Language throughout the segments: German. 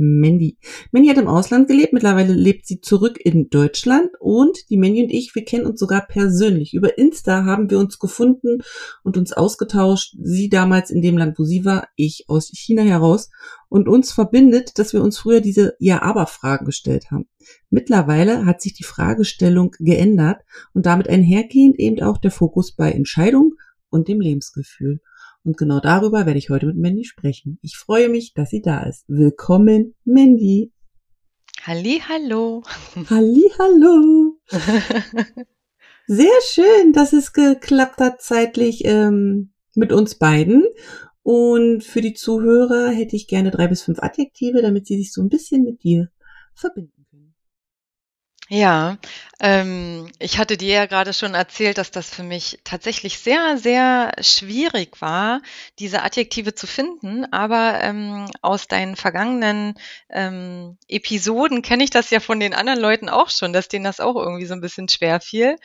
Mandy. Mandy hat im Ausland gelebt, mittlerweile lebt sie zurück in Deutschland und die Mandy und ich, wir kennen uns sogar persönlich. Über Insta haben wir uns gefunden und uns ausgetauscht. Sie damals in dem Land, wo sie war, ich aus China heraus. Und uns verbindet, dass wir uns früher diese Ja-Aber-Fragen gestellt haben. Mittlerweile hat sich die Fragestellung geändert und damit einhergehend eben auch der Fokus bei Entscheidungen und dem Lebensgefühl. Und genau darüber werde ich heute mit Mandy sprechen. Ich freue mich, dass sie da ist. Willkommen, Mandy. Halli, hallo. Halli, hallo. Sehr schön, dass es geklappt hat zeitlich ähm, mit uns beiden. Und für die Zuhörer hätte ich gerne drei bis fünf Adjektive, damit sie sich so ein bisschen mit dir verbinden. Ja, ähm, ich hatte dir ja gerade schon erzählt, dass das für mich tatsächlich sehr, sehr schwierig war, diese Adjektive zu finden. Aber ähm, aus deinen vergangenen ähm, Episoden kenne ich das ja von den anderen Leuten auch schon, dass denen das auch irgendwie so ein bisschen schwer fiel.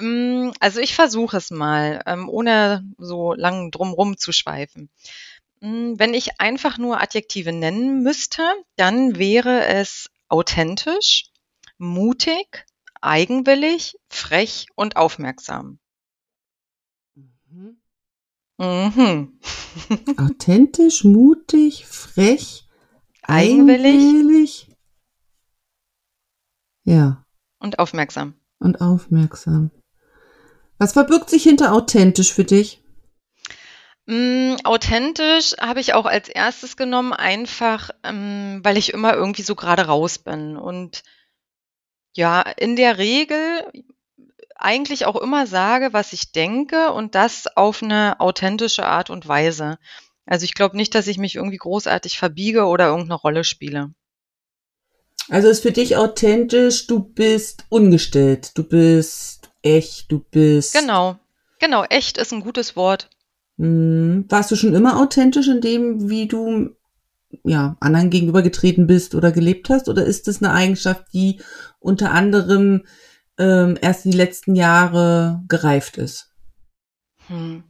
Ähm, also ich versuche es mal, ähm, ohne so lang drumrum zu schweifen. Hm, wenn ich einfach nur Adjektive nennen müsste, dann wäre es authentisch mutig, eigenwillig, frech und aufmerksam. Mhm. Mhm. Authentisch, mutig, frech, eigenwillig, eigenwillig. Ja. Und aufmerksam. Und aufmerksam. Was verbirgt sich hinter authentisch für dich? Mm, authentisch habe ich auch als erstes genommen, einfach ähm, weil ich immer irgendwie so gerade raus bin und ja, in der Regel eigentlich auch immer sage, was ich denke und das auf eine authentische Art und Weise. Also ich glaube nicht, dass ich mich irgendwie großartig verbiege oder irgendeine Rolle spiele. Also ist für dich authentisch, du bist ungestellt, du bist echt, du bist. Genau, genau, echt ist ein gutes Wort. Hm, warst du schon immer authentisch in dem, wie du ja, anderen gegenübergetreten bist oder gelebt hast? Oder ist es eine Eigenschaft, die unter anderem ähm, erst in die letzten Jahre gereift ist? Hm.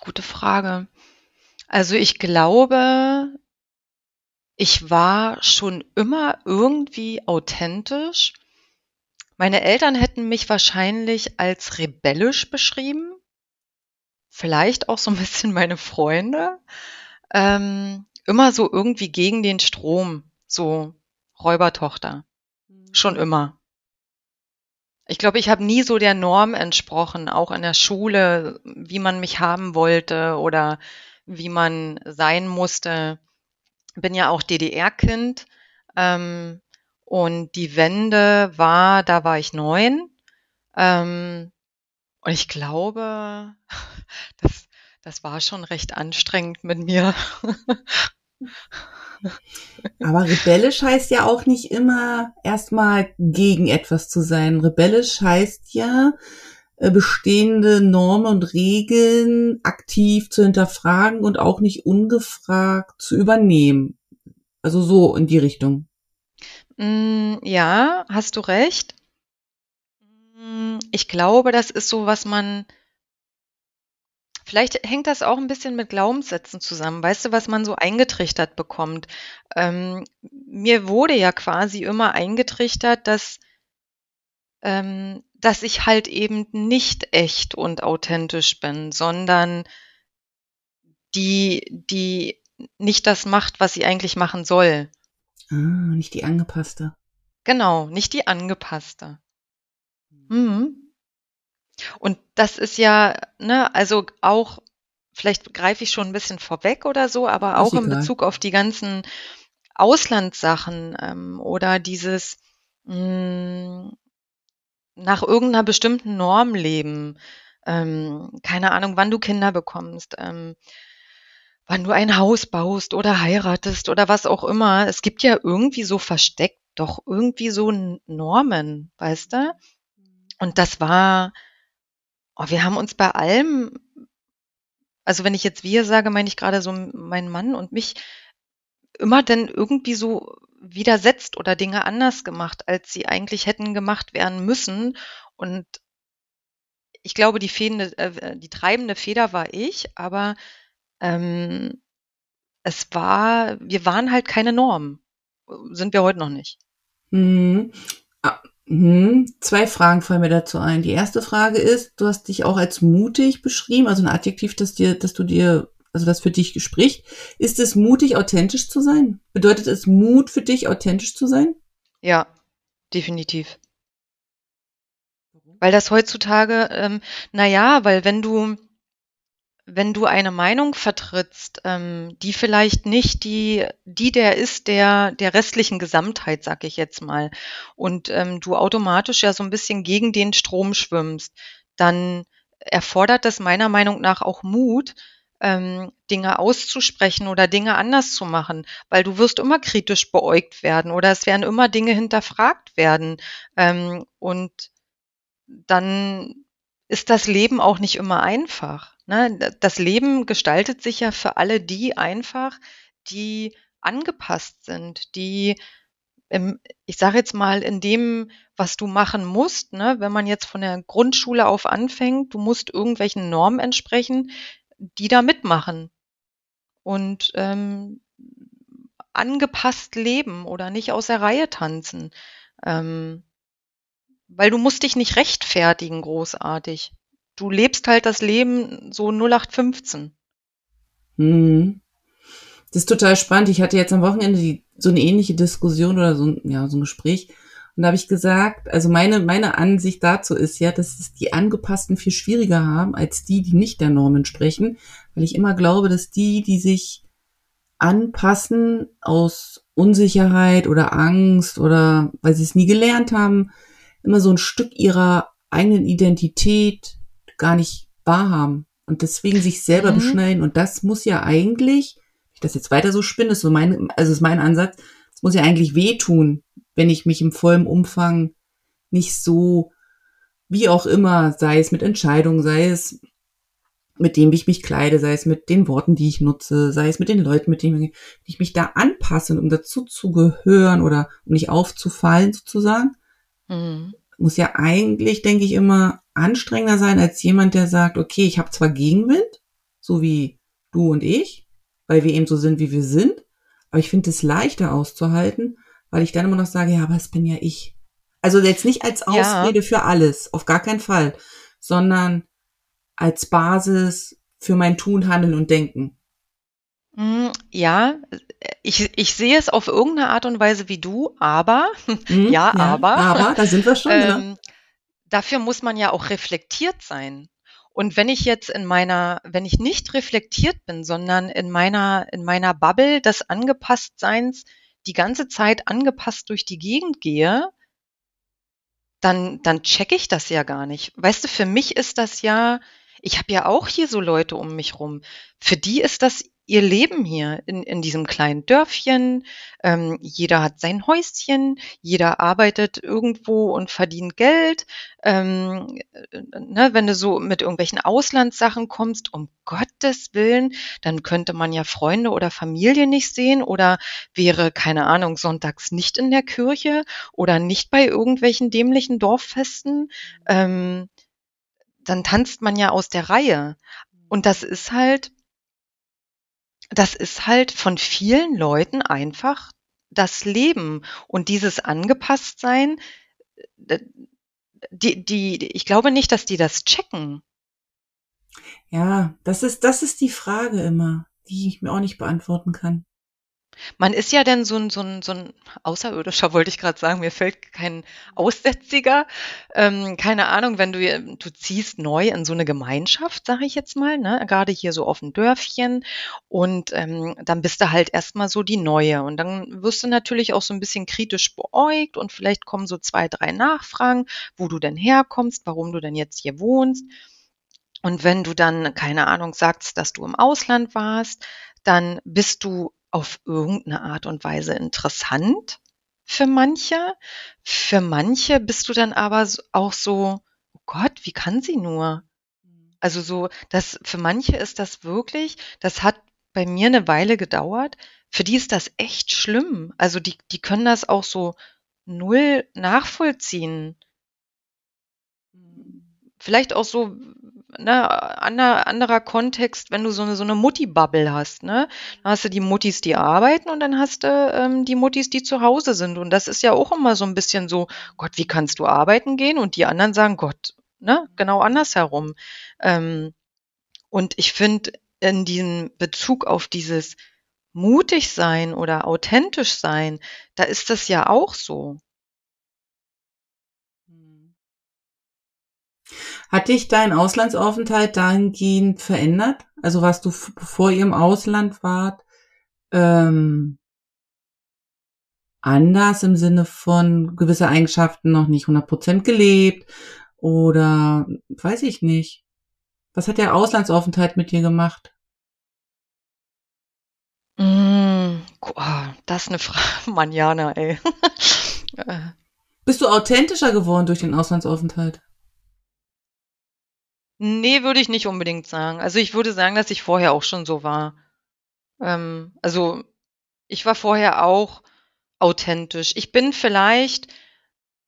Gute Frage. Also ich glaube, ich war schon immer irgendwie authentisch. Meine Eltern hätten mich wahrscheinlich als rebellisch beschrieben. Vielleicht auch so ein bisschen meine Freunde. Ähm, immer so irgendwie gegen den Strom, so Räubertochter. Mhm. Schon immer. Ich glaube, ich habe nie so der Norm entsprochen, auch in der Schule, wie man mich haben wollte oder wie man sein musste. Bin ja auch DDR-Kind ähm, und die Wende war, da war ich neun. Ähm, und ich glaube, das, das war schon recht anstrengend mit mir. Aber rebellisch heißt ja auch nicht immer erstmal gegen etwas zu sein. Rebellisch heißt ja, äh, bestehende Normen und Regeln aktiv zu hinterfragen und auch nicht ungefragt zu übernehmen. Also so in die Richtung. Mm, ja, hast du recht. Mm, ich glaube, das ist so, was man Vielleicht hängt das auch ein bisschen mit Glaubenssätzen zusammen. Weißt du, was man so eingetrichtert bekommt? Ähm, mir wurde ja quasi immer eingetrichtert, dass, ähm, dass ich halt eben nicht echt und authentisch bin, sondern die, die nicht das macht, was sie eigentlich machen soll. Ah, nicht die angepasste. Genau, nicht die angepasste. Mhm. Und das ist ja, ne, also auch, vielleicht greife ich schon ein bisschen vorweg oder so, aber auch in Bezug auf die ganzen Auslandssachen ähm, oder dieses mh, hm, nach irgendeiner bestimmten Norm leben. Ähm, keine Ahnung, wann du Kinder bekommst, ähm, wann du ein Haus baust oder heiratest oder was auch immer. Es gibt ja irgendwie so versteckt doch irgendwie so Normen, weißt du? Und das war, oh, wir haben uns bei allem, also wenn ich jetzt wir sage, meine ich gerade so meinen Mann und mich, immer dann irgendwie so widersetzt oder Dinge anders gemacht, als sie eigentlich hätten gemacht werden müssen. Und ich glaube, die, fädende, äh, die treibende Feder war ich, aber ähm, es war, wir waren halt keine Norm. Sind wir heute noch nicht. Hm. Ah, hm. Zwei Fragen fallen mir dazu ein. Die erste Frage ist, du hast dich auch als mutig beschrieben, also ein Adjektiv, das dir, dass du dir, also das für dich spricht. Ist es mutig, authentisch zu sein? Bedeutet es Mut für dich, authentisch zu sein? Ja, definitiv. Weil das heutzutage, ähm, naja, weil wenn du, wenn du eine Meinung vertrittst, ähm, die vielleicht nicht die, die der ist der, der restlichen Gesamtheit, sag ich jetzt mal, und ähm, du automatisch ja so ein bisschen gegen den Strom schwimmst, dann erfordert das meiner Meinung nach auch Mut, ähm, Dinge auszusprechen oder Dinge anders zu machen, weil du wirst immer kritisch beäugt werden oder es werden immer Dinge hinterfragt werden. Ähm, und dann ist das Leben auch nicht immer einfach. Ne? Das Leben gestaltet sich ja für alle die einfach, die angepasst sind, die im, ich sage jetzt mal, in dem, was du machen musst, ne, wenn man jetzt von der Grundschule auf anfängt, du musst irgendwelchen Normen entsprechen, die da mitmachen und ähm, angepasst leben oder nicht aus der Reihe tanzen. Ähm, weil du musst dich nicht rechtfertigen großartig du lebst halt das Leben so 0815. Hm. Das ist total spannend. Ich hatte jetzt am Wochenende die, so eine ähnliche Diskussion oder so, ja, so ein Gespräch. Und da habe ich gesagt, also meine, meine Ansicht dazu ist ja, dass es die Angepassten viel schwieriger haben als die, die nicht der Norm entsprechen, weil ich immer glaube, dass die, die sich anpassen aus Unsicherheit oder Angst oder weil sie es nie gelernt haben, immer so ein Stück ihrer eigenen Identität gar nicht wahrhaben und deswegen sich selber mhm. beschneiden. Und das muss ja eigentlich, ich das jetzt weiter so spinne, ist so mein, also ist mein Ansatz, es muss ja eigentlich wehtun, wenn ich mich im vollen Umfang nicht so, wie auch immer, sei es mit Entscheidungen, sei es mit dem, wie ich mich kleide, sei es mit den Worten, die ich nutze, sei es mit den Leuten, mit denen ich mich da anpasse, um dazu zu gehören oder um nicht aufzufallen sozusagen, mhm. muss ja eigentlich, denke ich immer, anstrengender sein als jemand, der sagt, okay, ich habe zwar Gegenwind, so wie du und ich, weil wir eben so sind, wie wir sind, aber ich finde es leichter auszuhalten, weil ich dann immer noch sage, ja, aber es bin ja ich. Also jetzt nicht als Ausrede ja. für alles, auf gar keinen Fall, sondern als Basis für mein Tun, Handeln und Denken. Hm, ja, ich, ich sehe es auf irgendeine Art und Weise wie du, aber, mhm, ja, ja, aber. Aber, da sind wir schon. Ähm, dafür muss man ja auch reflektiert sein. Und wenn ich jetzt in meiner, wenn ich nicht reflektiert bin, sondern in meiner, in meiner Bubble des Angepasstseins die ganze Zeit angepasst durch die Gegend gehe, dann, dann checke ich das ja gar nicht. Weißt du, für mich ist das ja, ich habe ja auch hier so Leute um mich rum. Für die ist das ihr Leben hier in, in diesem kleinen Dörfchen. Ähm, jeder hat sein Häuschen, jeder arbeitet irgendwo und verdient Geld. Ähm, äh, ne, wenn du so mit irgendwelchen Auslandssachen kommst, um Gottes Willen, dann könnte man ja Freunde oder Familie nicht sehen oder wäre, keine Ahnung, sonntags nicht in der Kirche oder nicht bei irgendwelchen dämlichen Dorffesten. Ähm, dann tanzt man ja aus der Reihe. Und das ist halt, das ist halt von vielen Leuten einfach das Leben und dieses Angepasstsein, äh, die, die, ich glaube nicht, dass die das checken. Ja, das ist, das ist die Frage immer, die ich mir auch nicht beantworten kann. Man ist ja dann so ein, so ein, so ein Außerirdischer, wollte ich gerade sagen, mir fällt kein Aussätziger. Ähm, keine Ahnung, wenn du, du ziehst neu in so eine Gemeinschaft, sage ich jetzt mal, ne? gerade hier so auf dem Dörfchen und ähm, dann bist du halt erstmal so die Neue und dann wirst du natürlich auch so ein bisschen kritisch beäugt und vielleicht kommen so zwei, drei Nachfragen, wo du denn herkommst, warum du denn jetzt hier wohnst. Und wenn du dann, keine Ahnung, sagst, dass du im Ausland warst, dann bist du auf irgendeine Art und Weise interessant. für manche. Für manche bist du dann aber auch so, oh Gott, wie kann sie nur? Also so, das, für manche ist das wirklich, das hat bei mir eine Weile gedauert. Für die ist das echt schlimm. Also die, die können das auch so null nachvollziehen. Vielleicht auch so, ne, ander, anderer Kontext, wenn du so eine, so eine Mutti-Bubble hast, ne? Dann hast du die Muttis, die arbeiten und dann hast du ähm, die Muttis, die zu Hause sind. Und das ist ja auch immer so ein bisschen so, Gott, wie kannst du arbeiten gehen? Und die anderen sagen, Gott, ne, genau andersherum. Ähm, und ich finde, in diesem Bezug auf dieses mutig sein oder authentisch sein, da ist das ja auch so. Hat dich dein Auslandsaufenthalt dahingehend verändert? Also warst du, bevor ihr im Ausland wart, ähm, anders im Sinne von gewisse Eigenschaften noch nicht 100% gelebt oder weiß ich nicht. Was hat der Auslandsaufenthalt mit dir gemacht? Mm, das ist eine Frage, Manjana, ey. Bist du authentischer geworden durch den Auslandsaufenthalt? Nee, würde ich nicht unbedingt sagen. Also ich würde sagen, dass ich vorher auch schon so war. Ähm, also ich war vorher auch authentisch. Ich bin vielleicht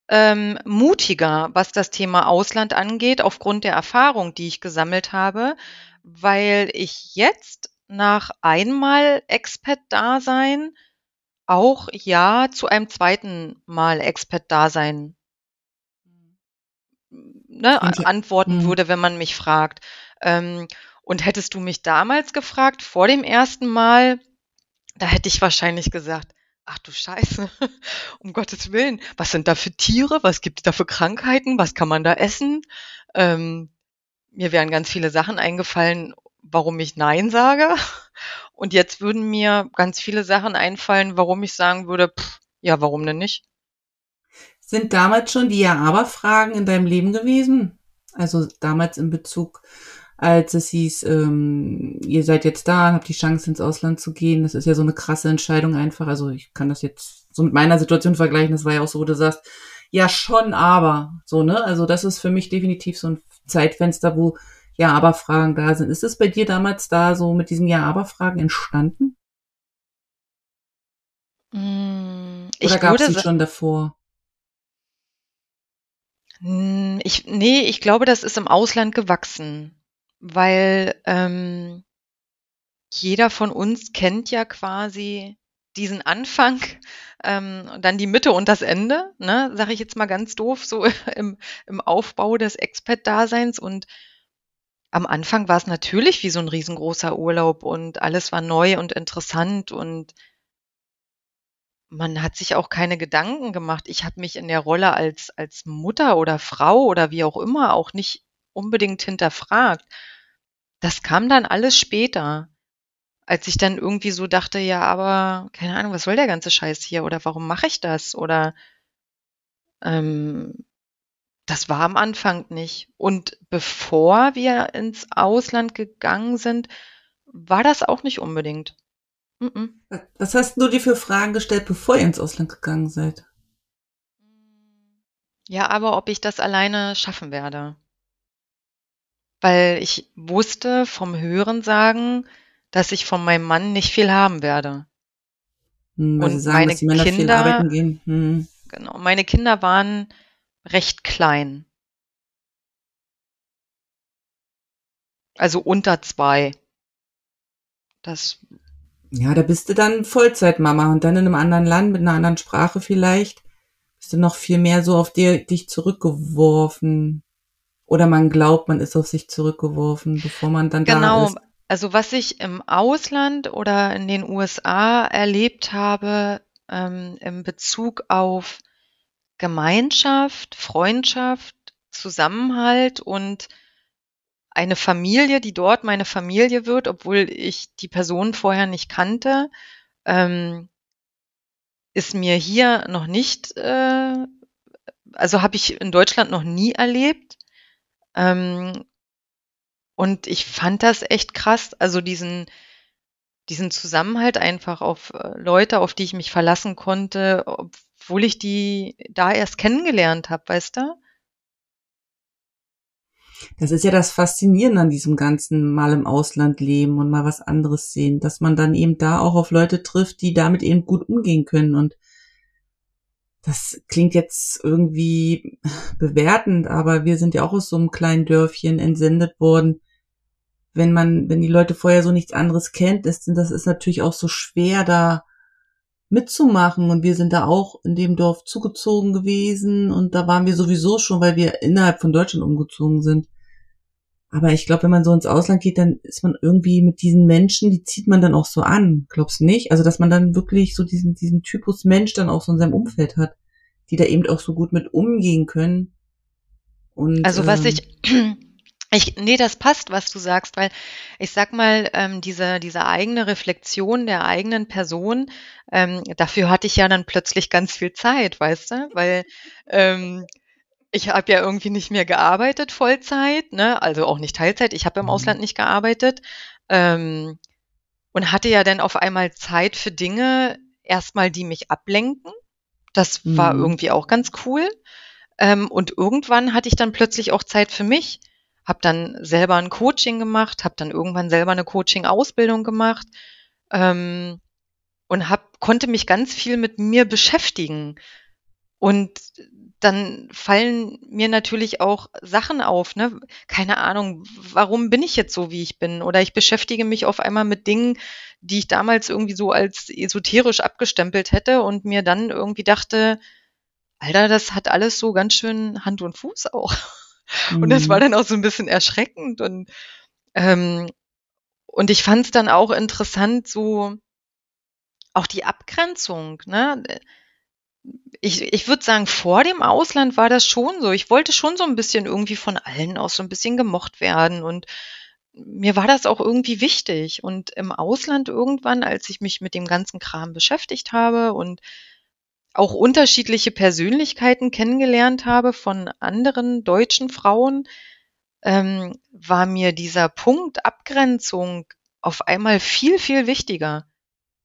ähm, mutiger, was das Thema Ausland angeht, aufgrund der Erfahrung, die ich gesammelt habe, weil ich jetzt nach einmal Expat-Dasein auch ja zu einem zweiten Mal Expat-Dasein ne, antworten mhm. würde, wenn man mich fragt. Ähm, und hättest du mich damals gefragt, vor dem ersten Mal, da hätte ich wahrscheinlich gesagt, ach du Scheiße, um Gottes Willen, was sind da für Tiere, was gibt es da für Krankheiten, was kann man da essen? Ähm, mir wären ganz viele Sachen eingefallen, warum ich Nein sage. Und jetzt würden mir ganz viele Sachen einfallen, warum ich sagen würde, pff, ja, warum denn nicht? Sind damals schon die Ja-Aber-Fragen in deinem Leben gewesen? Also damals in Bezug, als es hieß, ähm, ihr seid jetzt da, habt die Chance ins Ausland zu gehen. Das ist ja so eine krasse Entscheidung einfach. Also ich kann das jetzt so mit meiner Situation vergleichen. Das war ja auch so, wo du sagst, ja schon, aber so ne. Also das ist für mich definitiv so ein Zeitfenster, wo Ja-Aber-Fragen da sind. Ist es bei dir damals da so mit diesen Ja-Aber-Fragen entstanden? Mm, Oder gab es sie schon davor? Hm, ich, nee, ich glaube, das ist im Ausland gewachsen, weil ähm, jeder von uns kennt ja quasi diesen Anfang, ähm, dann die Mitte und das Ende, ne, sage ich jetzt mal ganz doof, so im, im Aufbau des Expat-Daseins. Und am Anfang war es natürlich wie so ein riesengroßer Urlaub und alles war neu und interessant und man hat sich auch keine Gedanken gemacht. Ich habe mich in der Rolle als als Mutter oder Frau oder wie auch immer auch nicht unbedingt hinterfragt. Das kam dann alles später, als ich dann irgendwie so dachte, ja, aber keine Ahnung, was soll der ganze Scheiß hier oder warum mache ich das oder ähm, das war am Anfang nicht. Und bevor wir ins Ausland gegangen sind, war das auch nicht unbedingt. Mhm. Was hast du dir für Fragen gestellt, bevor ihr ins Ausland gegangen seid? Ja, aber ob ich das alleine schaffen werde. Weil ich wusste vom Hörensagen, dass ich von meinem Mann nicht viel haben werde. Hm, Und sagen, meine Kinder, viel arbeiten gehen. Hm. Genau, meine Kinder waren recht klein. Also unter zwei. Das ja, da bist du dann Vollzeitmama und dann in einem anderen Land mit einer anderen Sprache vielleicht bist du noch viel mehr so auf dir, dich zurückgeworfen. Oder man glaubt, man ist auf sich zurückgeworfen, bevor man dann genau. da ist. Genau. Also was ich im Ausland oder in den USA erlebt habe, ähm, im Bezug auf Gemeinschaft, Freundschaft, Zusammenhalt und eine Familie, die dort meine Familie wird, obwohl ich die Person vorher nicht kannte, ähm, ist mir hier noch nicht, äh, also habe ich in Deutschland noch nie erlebt. Ähm, und ich fand das echt krass, also diesen, diesen Zusammenhalt einfach auf äh, Leute, auf die ich mich verlassen konnte, obwohl ich die da erst kennengelernt habe, weißt du? Das ist ja das Faszinierende an diesem ganzen Mal im Ausland leben und mal was anderes sehen, dass man dann eben da auch auf Leute trifft, die damit eben gut umgehen können und das klingt jetzt irgendwie bewertend, aber wir sind ja auch aus so einem kleinen Dörfchen entsendet worden. Wenn man, wenn die Leute vorher so nichts anderes kennt, ist, das ist natürlich auch so schwer, da mitzumachen. Und wir sind da auch in dem Dorf zugezogen gewesen und da waren wir sowieso schon, weil wir innerhalb von Deutschland umgezogen sind. Aber ich glaube, wenn man so ins Ausland geht, dann ist man irgendwie mit diesen Menschen, die zieht man dann auch so an. Glaubst du nicht? Also, dass man dann wirklich so diesen, diesen Typus Mensch dann auch so in seinem Umfeld hat, die da eben auch so gut mit umgehen können. Und, also, was ähm, ich, ich, nee, das passt, was du sagst, weil ich sag mal, ähm, diese, diese eigene Reflexion der eigenen Person, ähm, dafür hatte ich ja dann plötzlich ganz viel Zeit, weißt du? Weil ähm, ich habe ja irgendwie nicht mehr gearbeitet Vollzeit, ne? also auch nicht Teilzeit. Ich habe im mhm. Ausland nicht gearbeitet ähm, und hatte ja dann auf einmal Zeit für Dinge, erstmal die mich ablenken. Das mhm. war irgendwie auch ganz cool. Ähm, und irgendwann hatte ich dann plötzlich auch Zeit für mich. Habe dann selber ein Coaching gemacht, habe dann irgendwann selber eine Coaching-Ausbildung gemacht ähm, und hab, konnte mich ganz viel mit mir beschäftigen. Und dann fallen mir natürlich auch Sachen auf, ne? Keine Ahnung, warum bin ich jetzt so, wie ich bin? Oder ich beschäftige mich auf einmal mit Dingen, die ich damals irgendwie so als esoterisch abgestempelt hätte und mir dann irgendwie dachte, Alter, das hat alles so ganz schön Hand und Fuß auch. Mhm. Und das war mhm. dann auch so ein bisschen erschreckend und ähm, und ich fand es dann auch interessant, so auch die Abgrenzung, ne? Ich, ich würde sagen, vor dem Ausland war das schon so. Ich wollte schon so ein bisschen irgendwie von allen aus so ein bisschen gemocht werden und mir war das auch irgendwie wichtig. Und im Ausland irgendwann, als ich mich mit dem ganzen Kram beschäftigt habe und auch unterschiedliche Persönlichkeiten kennengelernt habe von anderen deutschen Frauen, ähm, war mir dieser Punkt Abgrenzung auf einmal viel, viel wichtiger.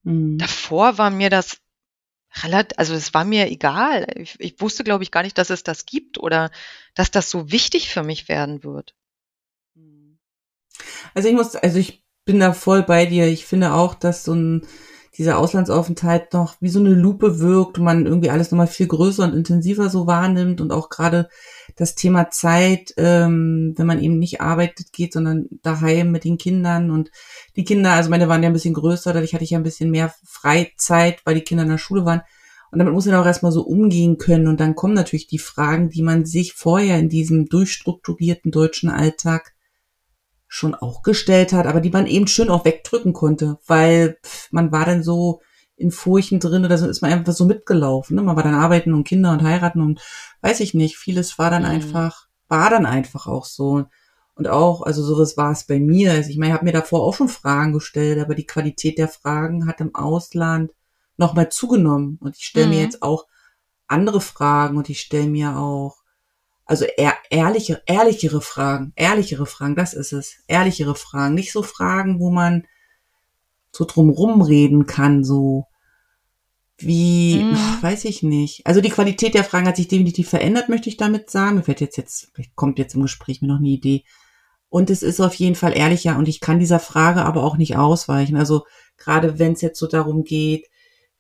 Mhm. Davor war mir das relativ, also es war mir egal. Ich, ich wusste, glaube ich, gar nicht, dass es das gibt oder dass das so wichtig für mich werden wird. Also ich muss, also ich bin da voll bei dir. Ich finde auch, dass so ein dieser Auslandsaufenthalt noch wie so eine Lupe wirkt und man irgendwie alles nochmal viel größer und intensiver so wahrnimmt und auch gerade das Thema Zeit, ähm, wenn man eben nicht arbeitet geht, sondern daheim mit den Kindern und die Kinder, also meine waren ja ein bisschen größer, dadurch hatte ich ja ein bisschen mehr Freizeit, weil die Kinder in der Schule waren. Und damit muss man auch erstmal so umgehen können. Und dann kommen natürlich die Fragen, die man sich vorher in diesem durchstrukturierten deutschen Alltag schon auch gestellt hat, aber die man eben schön auch wegdrücken konnte, weil man war dann so in Furchen drin oder so ist man einfach so mitgelaufen. Ne? Man war dann arbeiten und Kinder und heiraten und weiß ich nicht, vieles war dann mhm. einfach, war dann einfach auch so. Und auch, also sowas war es bei mir. Also ich meine, ich habe mir davor auch schon Fragen gestellt, aber die Qualität der Fragen hat im Ausland nochmal zugenommen. Und ich stelle mhm. mir jetzt auch andere Fragen und ich stelle mir auch also eher ehrliche, ehrlichere Fragen, ehrlichere Fragen, das ist es. Ehrlichere Fragen, nicht so Fragen, wo man so drumrum reden kann, so wie, mhm. weiß ich nicht. Also die Qualität der Fragen hat sich definitiv verändert, möchte ich damit sagen. Mir fällt jetzt jetzt, vielleicht kommt jetzt im Gespräch mir noch eine Idee. Und es ist auf jeden Fall ehrlicher und ich kann dieser Frage aber auch nicht ausweichen. Also gerade wenn es jetzt so darum geht,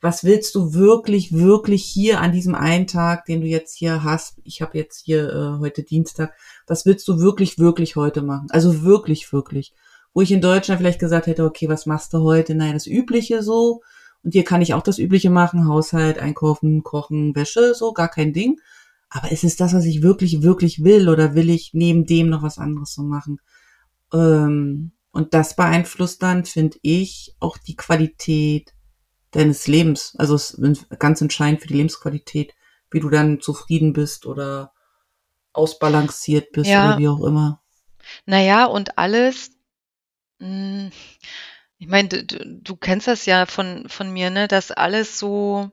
was willst du wirklich, wirklich hier an diesem einen Tag, den du jetzt hier hast? Ich habe jetzt hier äh, heute Dienstag. Was willst du wirklich, wirklich heute machen? Also wirklich, wirklich. Wo ich in Deutschland vielleicht gesagt hätte, okay, was machst du heute? Naja, das Übliche so. Und hier kann ich auch das Übliche machen. Haushalt, einkaufen, kochen, Wäsche, so, gar kein Ding. Aber ist es das, was ich wirklich, wirklich will? Oder will ich neben dem noch was anderes so machen? Ähm, und das beeinflusst dann, finde ich, auch die Qualität deines Lebens. Also es ist ganz entscheidend für die Lebensqualität, wie du dann zufrieden bist oder ausbalanciert bist ja. oder wie auch immer. Naja, und alles, hm, ich meine, du, du kennst das ja von, von mir, ne, dass alles so,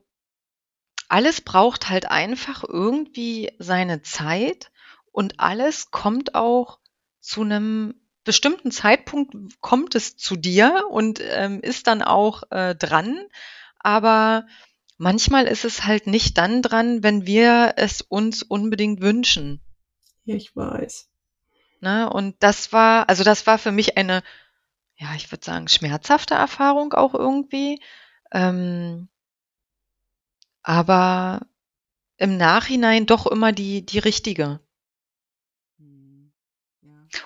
alles braucht halt einfach irgendwie seine Zeit und alles kommt auch zu einem bestimmten Zeitpunkt kommt es zu dir und ähm, ist dann auch äh, dran. Aber manchmal ist es halt nicht dann dran, wenn wir es uns unbedingt wünschen. Ja, ich weiß. Ne? Und das war, also das war für mich eine, ja, ich würde sagen, schmerzhafte Erfahrung auch irgendwie. Ähm, aber im Nachhinein doch immer die, die richtige.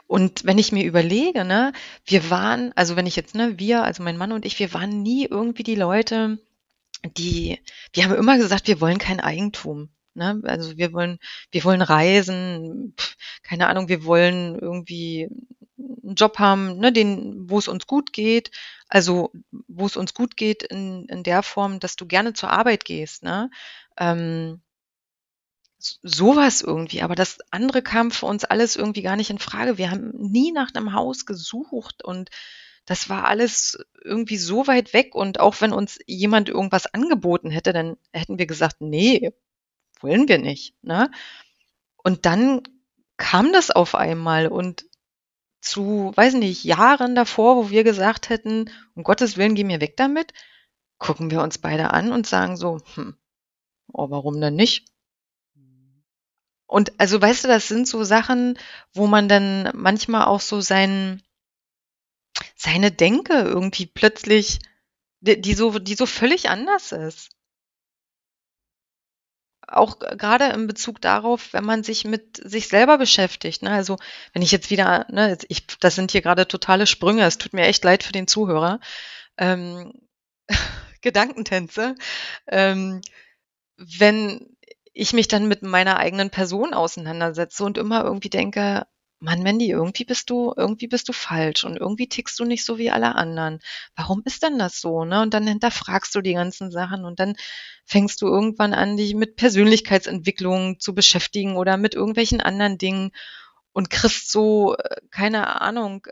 Und wenn ich mir überlege, ne, wir waren, also wenn ich jetzt, ne, wir, also mein Mann und ich, wir waren nie irgendwie die Leute, die, wir haben immer gesagt, wir wollen kein Eigentum. Ne? Also wir wollen, wir wollen reisen, pf, keine Ahnung, wir wollen irgendwie einen Job haben, ne, den, wo es uns gut geht. Also wo es uns gut geht in, in der Form, dass du gerne zur Arbeit gehst. Ne? Ähm, sowas irgendwie, aber das andere kam für uns alles irgendwie gar nicht in Frage. Wir haben nie nach einem Haus gesucht und das war alles irgendwie so weit weg und auch wenn uns jemand irgendwas angeboten hätte, dann hätten wir gesagt, nee, wollen wir nicht. Ne? Und dann kam das auf einmal und zu, weiß nicht, Jahren davor, wo wir gesagt hätten, um Gottes Willen, geh mir weg damit, gucken wir uns beide an und sagen so, hm, oh, warum denn nicht? Und also weißt du, das sind so Sachen, wo man dann manchmal auch so sein, seine Denke irgendwie plötzlich, die, die so, die so völlig anders ist auch gerade in Bezug darauf, wenn man sich mit sich selber beschäftigt. Ne? Also wenn ich jetzt wieder, ne, ich, das sind hier gerade totale Sprünge, es tut mir echt leid für den Zuhörer. Ähm, Gedankentänze. Ähm, wenn ich mich dann mit meiner eigenen Person auseinandersetze und immer irgendwie denke, Mann, Mandy, irgendwie bist du, irgendwie bist du falsch und irgendwie tickst du nicht so wie alle anderen. Warum ist denn das so, ne? Und dann hinterfragst du die ganzen Sachen und dann fängst du irgendwann an, dich mit Persönlichkeitsentwicklung zu beschäftigen oder mit irgendwelchen anderen Dingen und kriegst so, äh, keine Ahnung,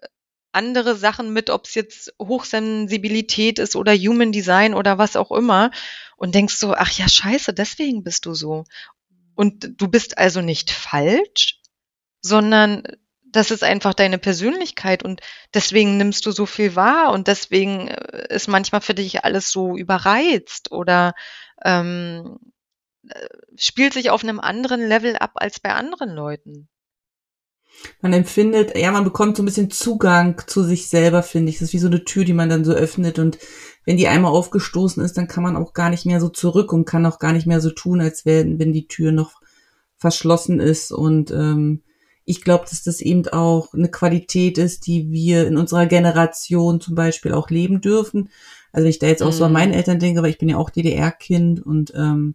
andere Sachen mit, ob es jetzt Hochsensibilität ist oder Human Design oder was auch immer und denkst so, ach ja, scheiße, deswegen bist du so. Und du bist also nicht falsch, sondern das ist einfach deine Persönlichkeit und deswegen nimmst du so viel wahr und deswegen äh, ist manchmal für dich alles so überreizt oder ähm, äh, spielt sich auf einem anderen Level ab als bei anderen Leuten. Man empfindet, ja, man bekommt so ein bisschen Zugang zu sich selber, finde ich. Das ist wie so eine Tür, die man dann so öffnet und wenn die einmal aufgestoßen ist, dann kann man auch gar nicht mehr so zurück und kann auch gar nicht mehr so tun, als wenn, wenn die Tür noch verschlossen ist und ähm, ich glaube, dass das eben auch eine Qualität ist, die wir in unserer Generation zum Beispiel auch leben dürfen. Also wenn ich da jetzt auch mhm. so an meine Eltern denke, weil ich bin ja auch DDR-Kind und ähm,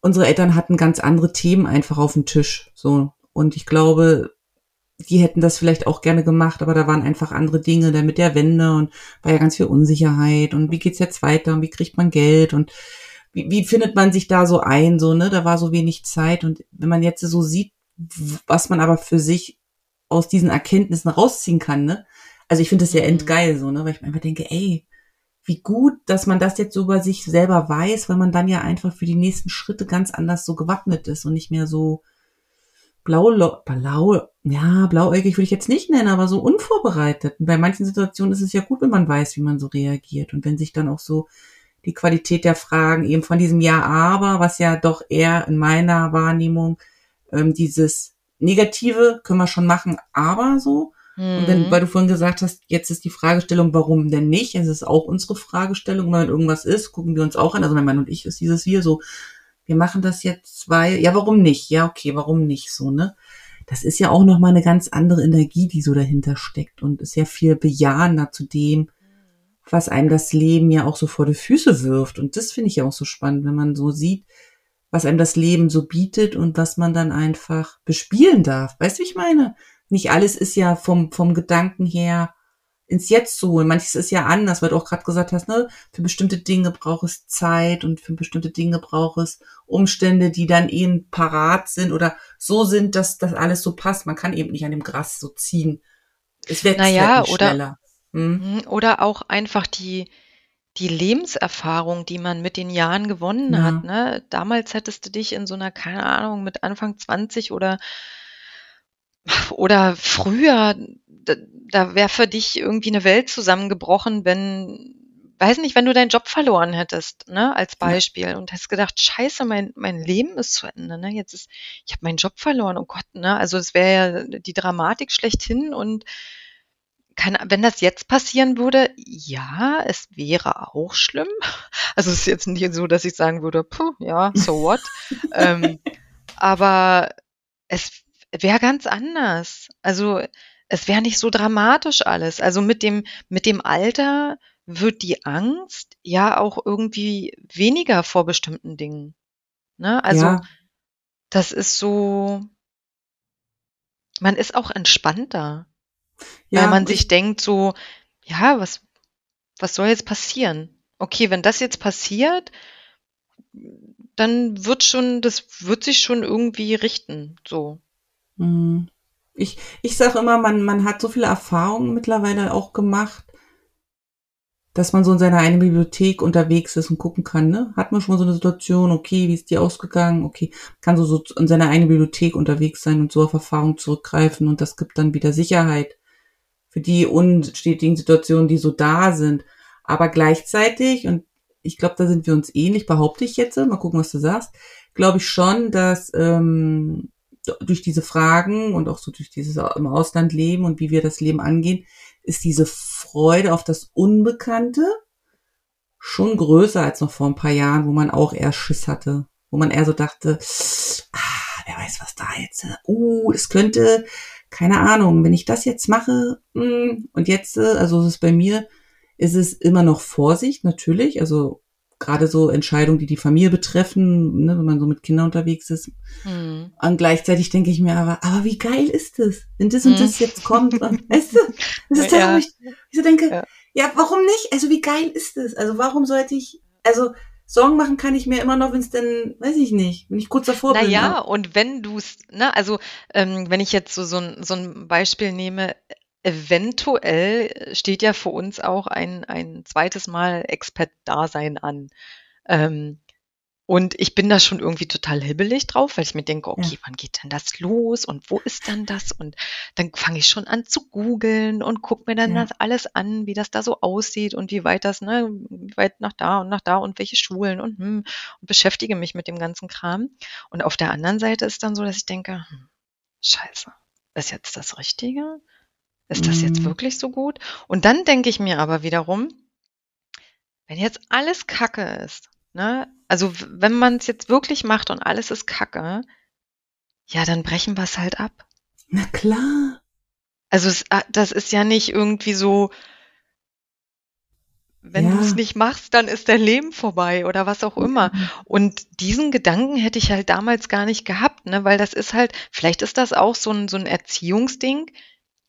unsere Eltern hatten ganz andere Themen einfach auf dem Tisch. So. Und ich glaube, die hätten das vielleicht auch gerne gemacht, aber da waren einfach andere Dinge, da mit der Wende und war ja ganz viel Unsicherheit und wie geht's jetzt weiter und wie kriegt man Geld und wie, wie findet man sich da so ein, so, ne, da war so wenig Zeit und wenn man jetzt so sieht, was man aber für sich aus diesen Erkenntnissen rausziehen kann, ne? Also ich finde das ja mhm. endgeil so, ne? Weil ich mir einfach denke, ey, wie gut, dass man das jetzt so über sich selber weiß, weil man dann ja einfach für die nächsten Schritte ganz anders so gewappnet ist und nicht mehr so blau, blau, ja, blauäugig würde ich jetzt nicht nennen, aber so unvorbereitet. Und bei manchen Situationen ist es ja gut, wenn man weiß, wie man so reagiert und wenn sich dann auch so die Qualität der Fragen eben von diesem Ja, aber, was ja doch eher in meiner Wahrnehmung ähm, dieses Negative können wir schon machen, aber so. Mhm. Und wenn, mhm. weil du vorhin gesagt hast, jetzt ist die Fragestellung, warum denn nicht? Es ist auch unsere Fragestellung, wenn irgendwas ist, gucken wir uns auch an. Also mein Mann und ich ist dieses hier so, wir machen das jetzt, weil, ja, warum nicht? Ja, okay, warum nicht so, ne? Das ist ja auch nochmal eine ganz andere Energie, die so dahinter steckt und ist ja viel bejahender zu dem, was einem das Leben ja auch so vor die Füße wirft. Und das finde ich ja auch so spannend, wenn man so sieht, was einem das Leben so bietet und was man dann einfach bespielen darf. Weißt du, wie ich meine? Nicht alles ist ja vom, vom Gedanken her ins Jetzt zu holen. Manches ist ja anders, weil du auch gerade gesagt hast, ne, für bestimmte Dinge braucht es Zeit und für bestimmte Dinge braucht es Umstände, die dann eben parat sind oder so sind, dass das alles so passt. Man kann eben nicht an dem Gras so ziehen. Es wächst naja, halt oder, schneller. Hm? Mhm, oder auch einfach die, die Lebenserfahrung, die man mit den Jahren gewonnen ja. hat. Ne? Damals hättest du dich in so einer, keine Ahnung, mit Anfang 20 oder oder früher, da, da wäre für dich irgendwie eine Welt zusammengebrochen, wenn weiß nicht, wenn du deinen Job verloren hättest, ne, als Beispiel ja. und hast gedacht, scheiße, mein, mein Leben ist zu Ende, ne, jetzt ist, ich habe meinen Job verloren, oh Gott, ne, also es wäre ja die Dramatik schlechthin und kann, wenn das jetzt passieren würde, ja, es wäre auch schlimm. Also es ist jetzt nicht so, dass ich sagen würde, puh, ja, so what. ähm, aber es wäre ganz anders. Also es wäre nicht so dramatisch alles. Also mit dem, mit dem Alter wird die Angst ja auch irgendwie weniger vor bestimmten Dingen. Ne? Also ja. das ist so, man ist auch entspannter, ja, weil man sich denkt so, ja, was, was soll jetzt passieren? Okay, wenn das jetzt passiert, dann wird schon, das wird sich schon irgendwie richten, so. Mhm. Ich, ich sage immer, man, man hat so viele Erfahrungen mittlerweile auch gemacht, dass man so in seiner eigenen Bibliothek unterwegs ist und gucken kann, ne? Hat man schon mal so eine Situation, okay, wie ist die ausgegangen? Okay, kann so, so in seiner eigenen Bibliothek unterwegs sein und so auf Erfahrungen zurückgreifen und das gibt dann wieder Sicherheit für die unstetigen Situationen, die so da sind. Aber gleichzeitig, und ich glaube, da sind wir uns ähnlich, behaupte ich jetzt, mal gucken, was du sagst, glaube ich schon, dass ähm, durch diese Fragen und auch so durch dieses im Ausland leben und wie wir das Leben angehen, ist diese Freude auf das Unbekannte schon größer als noch vor ein paar Jahren, wo man auch eher Schiss hatte, wo man eher so dachte, ah, wer weiß, was da jetzt, uh, es könnte, keine Ahnung, wenn ich das jetzt mache, hm, und jetzt, also es ist bei mir, ist es immer noch Vorsicht, natürlich, also gerade so Entscheidungen, die die Familie betreffen, ne, wenn man so mit Kindern unterwegs ist. Mhm. Und gleichzeitig denke ich mir aber, aber wie geil ist das, wenn das und mhm. das jetzt kommt? Und, weißt du, das ist ja. ich, ich so denke, ja. ja, warum nicht? Also wie geil ist das? Also warum sollte ich, also Sorgen machen kann ich mir immer noch, wenn es denn, weiß ich nicht, wenn ich kurz davor Na bin. Naja, ne? und wenn du es, ne, also ähm, wenn ich jetzt so, so, ein, so ein Beispiel nehme, eventuell steht ja für uns auch ein, ein zweites Mal Expert-Dasein an. Ähm, und ich bin da schon irgendwie total hibbelig drauf, weil ich mir denke, okay, ja. wann geht denn das los und wo ist dann das? Und dann fange ich schon an zu googeln und gucke mir dann ja. das alles an, wie das da so aussieht und wie weit das, ne, wie weit nach da und nach da und welche Schulen und, hm, und beschäftige mich mit dem ganzen Kram. Und auf der anderen Seite ist dann so, dass ich denke, hm, scheiße, ist jetzt das Richtige? Ist das jetzt mhm. wirklich so gut? Und dann denke ich mir aber wiederum, wenn jetzt alles Kacke ist, ne, also wenn man es jetzt wirklich macht und alles ist Kacke, ja, dann brechen wir es halt ab. Na klar. Also es, ah, das ist ja nicht irgendwie so, wenn ja. du es nicht machst, dann ist dein Leben vorbei oder was auch immer. Mhm. Und diesen Gedanken hätte ich halt damals gar nicht gehabt, ne, weil das ist halt, vielleicht ist das auch so ein, so ein Erziehungsding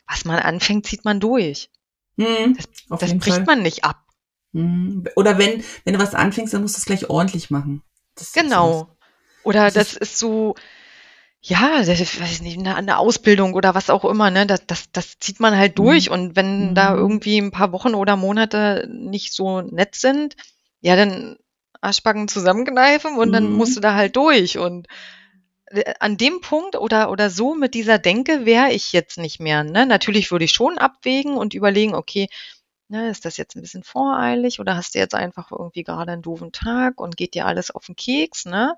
was man anfängt, zieht man durch. Mhm, das, das bricht Fall. man nicht ab. Mhm. Oder wenn, wenn du was anfängst, dann musst du es gleich ordentlich machen. Das genau. Oder das, das ist, ist, so, ja, das, weiß nicht, eine, eine, Ausbildung oder was auch immer, ne? Das, das, das zieht man halt durch. Mhm. Und wenn mhm. da irgendwie ein paar Wochen oder Monate nicht so nett sind, ja, dann Arschbacken zusammenkneifen und dann mhm. musst du da halt durch. Und an dem Punkt oder, oder so mit dieser Denke wäre ich jetzt nicht mehr. Ne? Natürlich würde ich schon abwägen und überlegen, okay, ne, ist das jetzt ein bisschen voreilig oder hast du jetzt einfach irgendwie gerade einen doofen Tag und geht dir alles auf den Keks, ne?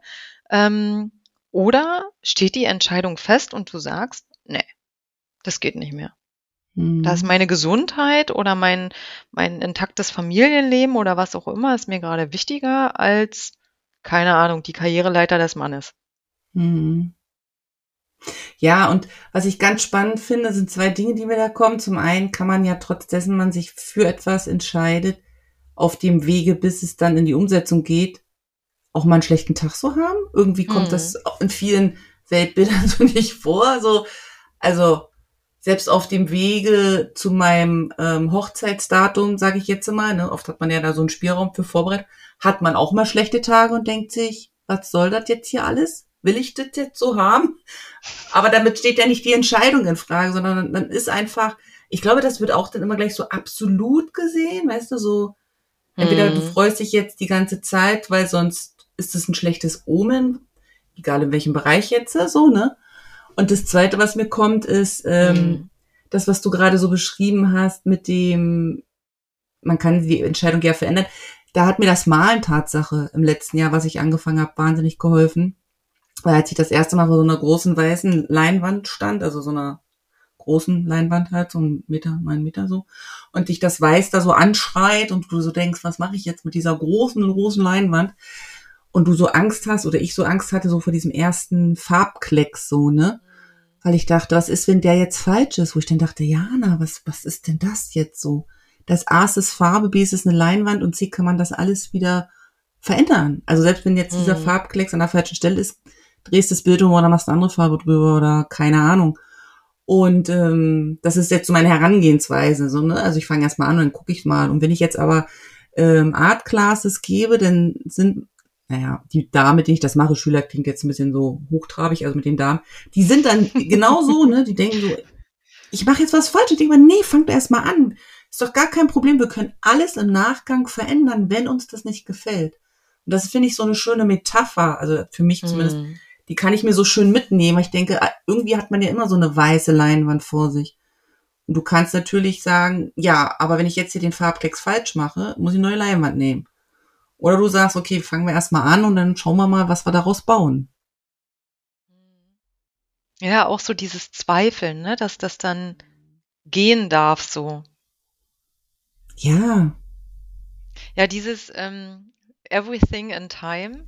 Ähm, oder steht die Entscheidung fest und du sagst, nee, das geht nicht mehr. Mhm. Da ist meine Gesundheit oder mein, mein intaktes Familienleben oder was auch immer ist mir gerade wichtiger als, keine Ahnung, die Karriereleiter des Mannes. Mhm. Ja, und was ich ganz spannend finde, sind zwei Dinge, die mir da kommen. Zum einen kann man ja trotz dessen man sich für etwas entscheidet, auf dem Wege, bis es dann in die Umsetzung geht, auch mal einen schlechten Tag so haben. Irgendwie kommt mhm. das in vielen Weltbildern so nicht vor. So, also selbst auf dem Wege zu meinem ähm, Hochzeitsdatum, sage ich jetzt mal, ne, oft hat man ja da so einen Spielraum für vorbereitet, hat man auch mal schlechte Tage und denkt sich, was soll das jetzt hier alles? Will ich das jetzt so haben? Aber damit steht ja nicht die Entscheidung in Frage, sondern dann ist einfach, ich glaube, das wird auch dann immer gleich so absolut gesehen, weißt du, so, entweder du mhm. freust dich jetzt die ganze Zeit, weil sonst ist es ein schlechtes Omen, egal in welchem Bereich jetzt, so, ne? Und das zweite, was mir kommt, ist, ähm, mhm. das, was du gerade so beschrieben hast mit dem, man kann die Entscheidung ja verändern. Da hat mir das Malen Tatsache im letzten Jahr, was ich angefangen habe, wahnsinnig geholfen. Weil als ich das erste Mal vor so einer großen weißen Leinwand stand, also so einer großen Leinwand halt, so ein Meter, mal ein Meter so, und dich das Weiß da so anschreit und du so denkst, was mache ich jetzt mit dieser großen, großen Leinwand? Und du so Angst hast, oder ich so Angst hatte, so vor diesem ersten Farbklecks, so, ne? Weil ich dachte, was ist, wenn der jetzt falsch ist? Wo ich dann dachte, Jana, was, was ist denn das jetzt so? Das A ist Farbe, B ist eine Leinwand und C kann man das alles wieder verändern. Also selbst wenn jetzt dieser mhm. Farbklecks an der falschen Stelle ist, drehst das Bild um oder machst eine andere Farbe drüber oder keine Ahnung. Und ähm, das ist jetzt so meine Herangehensweise. So, ne? Also ich fange erst mal an und dann gucke ich mal. Und wenn ich jetzt aber ähm, Art Classes gebe, dann sind, naja, die Damen, mit denen ich das mache, Schüler klingt jetzt ein bisschen so hochtrabig, also mit den Damen, die sind dann genau so, ne? Die denken so, ich mache jetzt was falsch. Ich denke mal, nee, fangt erst mal an. Ist doch gar kein Problem. Wir können alles im Nachgang verändern, wenn uns das nicht gefällt. Und das finde ich so eine schöne Metapher, also für mich zumindest. Die kann ich mir so schön mitnehmen. Ich denke, ah, irgendwie hat man ja immer so eine weiße Leinwand vor sich. Und du kannst natürlich sagen, ja, aber wenn ich jetzt hier den Farbtext falsch mache, muss ich eine neue Leinwand nehmen. Oder du sagst, okay, fangen wir erstmal an und dann schauen wir mal, was wir daraus bauen. Ja, auch so dieses Zweifeln, ne, dass das dann gehen darf, so. Ja. Ja, dieses ähm, Everything in Time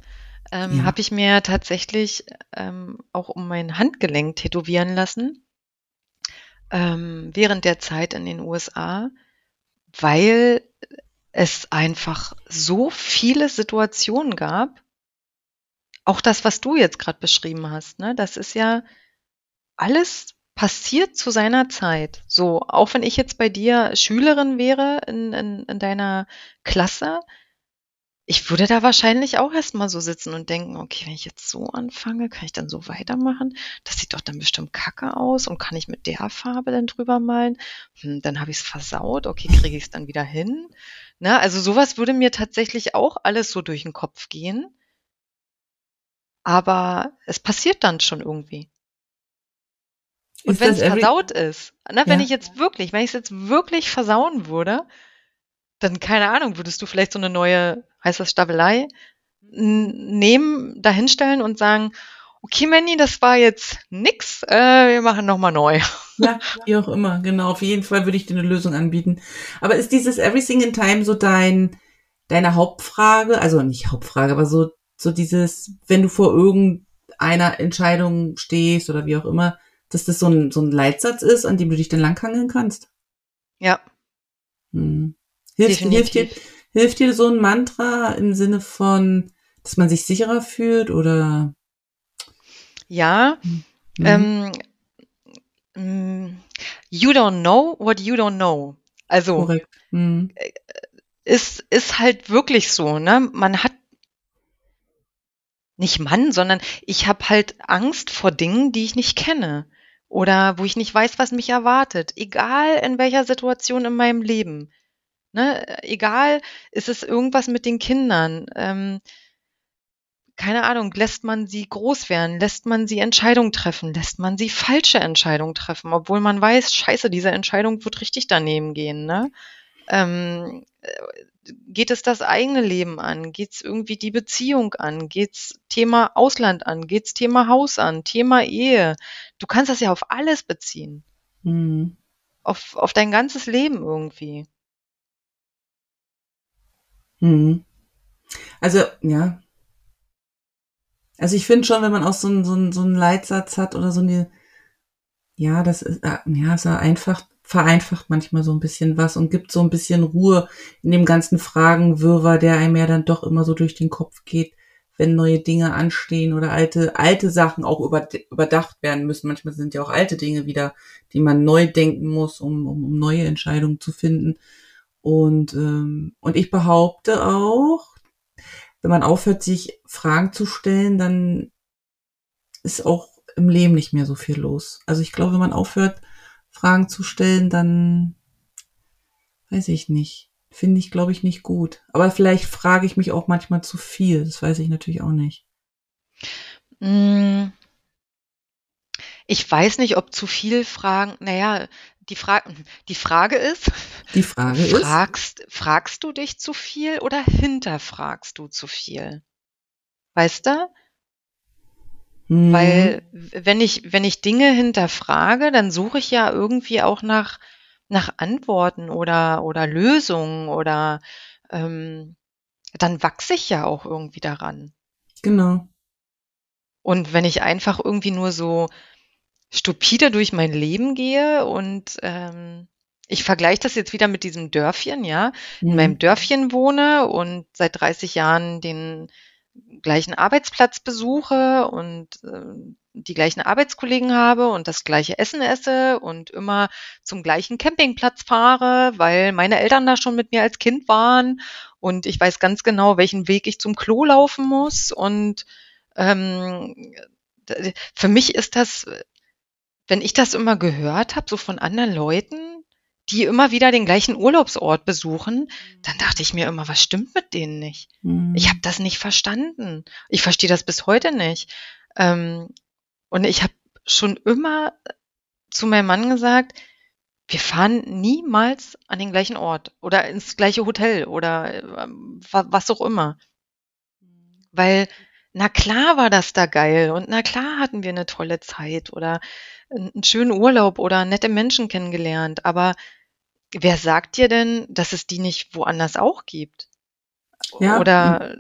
ähm, ja. habe ich mir tatsächlich ähm, auch um mein Handgelenk tätowieren lassen ähm, während der Zeit in den USA, weil es einfach so viele Situationen gab. Auch das, was du jetzt gerade beschrieben hast, ne, das ist ja alles passiert zu seiner Zeit. So, auch wenn ich jetzt bei dir Schülerin wäre in, in, in deiner Klasse, ich würde da wahrscheinlich auch erstmal so sitzen und denken, okay, wenn ich jetzt so anfange, kann ich dann so weitermachen? Das sieht doch dann bestimmt kacke aus und kann ich mit der Farbe dann drüber malen? Hm, dann habe ich es versaut, okay, kriege ich es dann wieder hin? Ne? Also sowas würde mir tatsächlich auch alles so durch den Kopf gehen. Aber es passiert dann schon irgendwie. Und wenn es versaut ist, ne, wenn ja. ich jetzt wirklich, wenn ich es jetzt wirklich versauen würde, dann keine Ahnung, würdest du vielleicht so eine neue, heißt das Stavelei, nehmen, dahinstellen und sagen, okay, Manny, das war jetzt nix, äh, wir machen nochmal neu. Ja, wie auch immer, genau. Auf jeden Fall würde ich dir eine Lösung anbieten. Aber ist dieses Everything in Time so dein, deine Hauptfrage? Also nicht Hauptfrage, aber so, so dieses, wenn du vor irgendeiner Entscheidung stehst oder wie auch immer, dass das so ein, so ein Leitsatz ist, an dem du dich dann langhangeln kannst? Ja. Hm. Hilft, hilft, dir, hilft dir so ein Mantra im Sinne von, dass man sich sicherer fühlt oder? Ja. Mhm. Ähm, mm, you don't know what you don't know. Also mhm. ist, ist halt wirklich so, ne? Man hat nicht Mann, sondern ich habe halt Angst vor Dingen, die ich nicht kenne oder wo ich nicht weiß, was mich erwartet, egal in welcher Situation in meinem Leben. Ne? Egal, ist es irgendwas mit den Kindern. Ähm, keine Ahnung, lässt man sie groß werden, lässt man sie Entscheidungen treffen, lässt man sie falsche Entscheidungen treffen, obwohl man weiß, scheiße, diese Entscheidung wird richtig daneben gehen. Ne? Ähm, äh, geht es das eigene Leben an? Geht es irgendwie die Beziehung an? Geht es Thema Ausland an? Geht es Thema Haus an? Thema Ehe? Du kannst das ja auf alles beziehen. Mhm. Auf, auf dein ganzes Leben irgendwie. Mhm. Also, ja. Also ich finde schon, wenn man auch so einen, so, einen, so einen Leitsatz hat oder so eine, ja, das ist, äh, ja, es einfach, vereinfacht manchmal so ein bisschen was und gibt so ein bisschen Ruhe in dem ganzen Fragenwirrwarr, der einem ja dann doch immer so durch den Kopf geht, wenn neue Dinge anstehen oder alte, alte Sachen auch über, überdacht werden müssen. Manchmal sind ja auch alte Dinge wieder, die man neu denken muss, um, um, um neue Entscheidungen zu finden. Und, ähm, und ich behaupte auch, wenn man aufhört, sich Fragen zu stellen, dann ist auch im Leben nicht mehr so viel los. Also ich glaube, wenn man aufhört, Fragen zu stellen, dann weiß ich nicht. Finde ich, glaube ich, nicht gut. Aber vielleicht frage ich mich auch manchmal zu viel. Das weiß ich natürlich auch nicht. Mm. Ich weiß nicht, ob zu viel Fragen, naja, die, Fra die Frage ist, Die Frage ist, fragst, fragst du dich zu viel oder hinterfragst du zu viel? Weißt du? hm, Weil wenn ich, wenn ich Dinge hinterfrage, dann suche ich ja irgendwie auch nach, nach Antworten oder, oder Lösungen oder ähm, dann wachse ich ja auch irgendwie daran. genau. Und wenn ich einfach irgendwie nur so stupide durch mein Leben gehe und ähm, ich vergleiche das jetzt wieder mit diesem Dörfchen, ja, in meinem Hm, Dörfchen wohne und seit 30 Jahren den gleichen Arbeitsplatz besuche und ähm, die gleichen Arbeitskollegen habe und das gleiche Essen esse und immer zum gleichen Campingplatz fahre, weil meine Eltern da schon mit mir als Kind waren und ich weiß ganz genau, welchen Weg ich zum Klo laufen muss und ähm, für mich ist das wenn ich das immer gehört habe, so von anderen Leuten, die immer wieder den gleichen Urlaubsort besuchen, dann dachte ich mir immer, was stimmt mit denen nicht? Ich hm, habe das nicht verstanden. Ich verstehe das bis heute nicht. Ähm, und ich habe schon immer zu meinem Mann gesagt, wir fahren niemals an den gleichen Ort oder ins gleiche Hotel oder wa- was auch immer. Weil, na klar war das da geil und na klar hatten wir eine tolle Zeit oder einen schönen Urlaub oder nette Menschen kennengelernt. Aber wer sagt dir denn, dass es die nicht woanders auch gibt? ja, Oder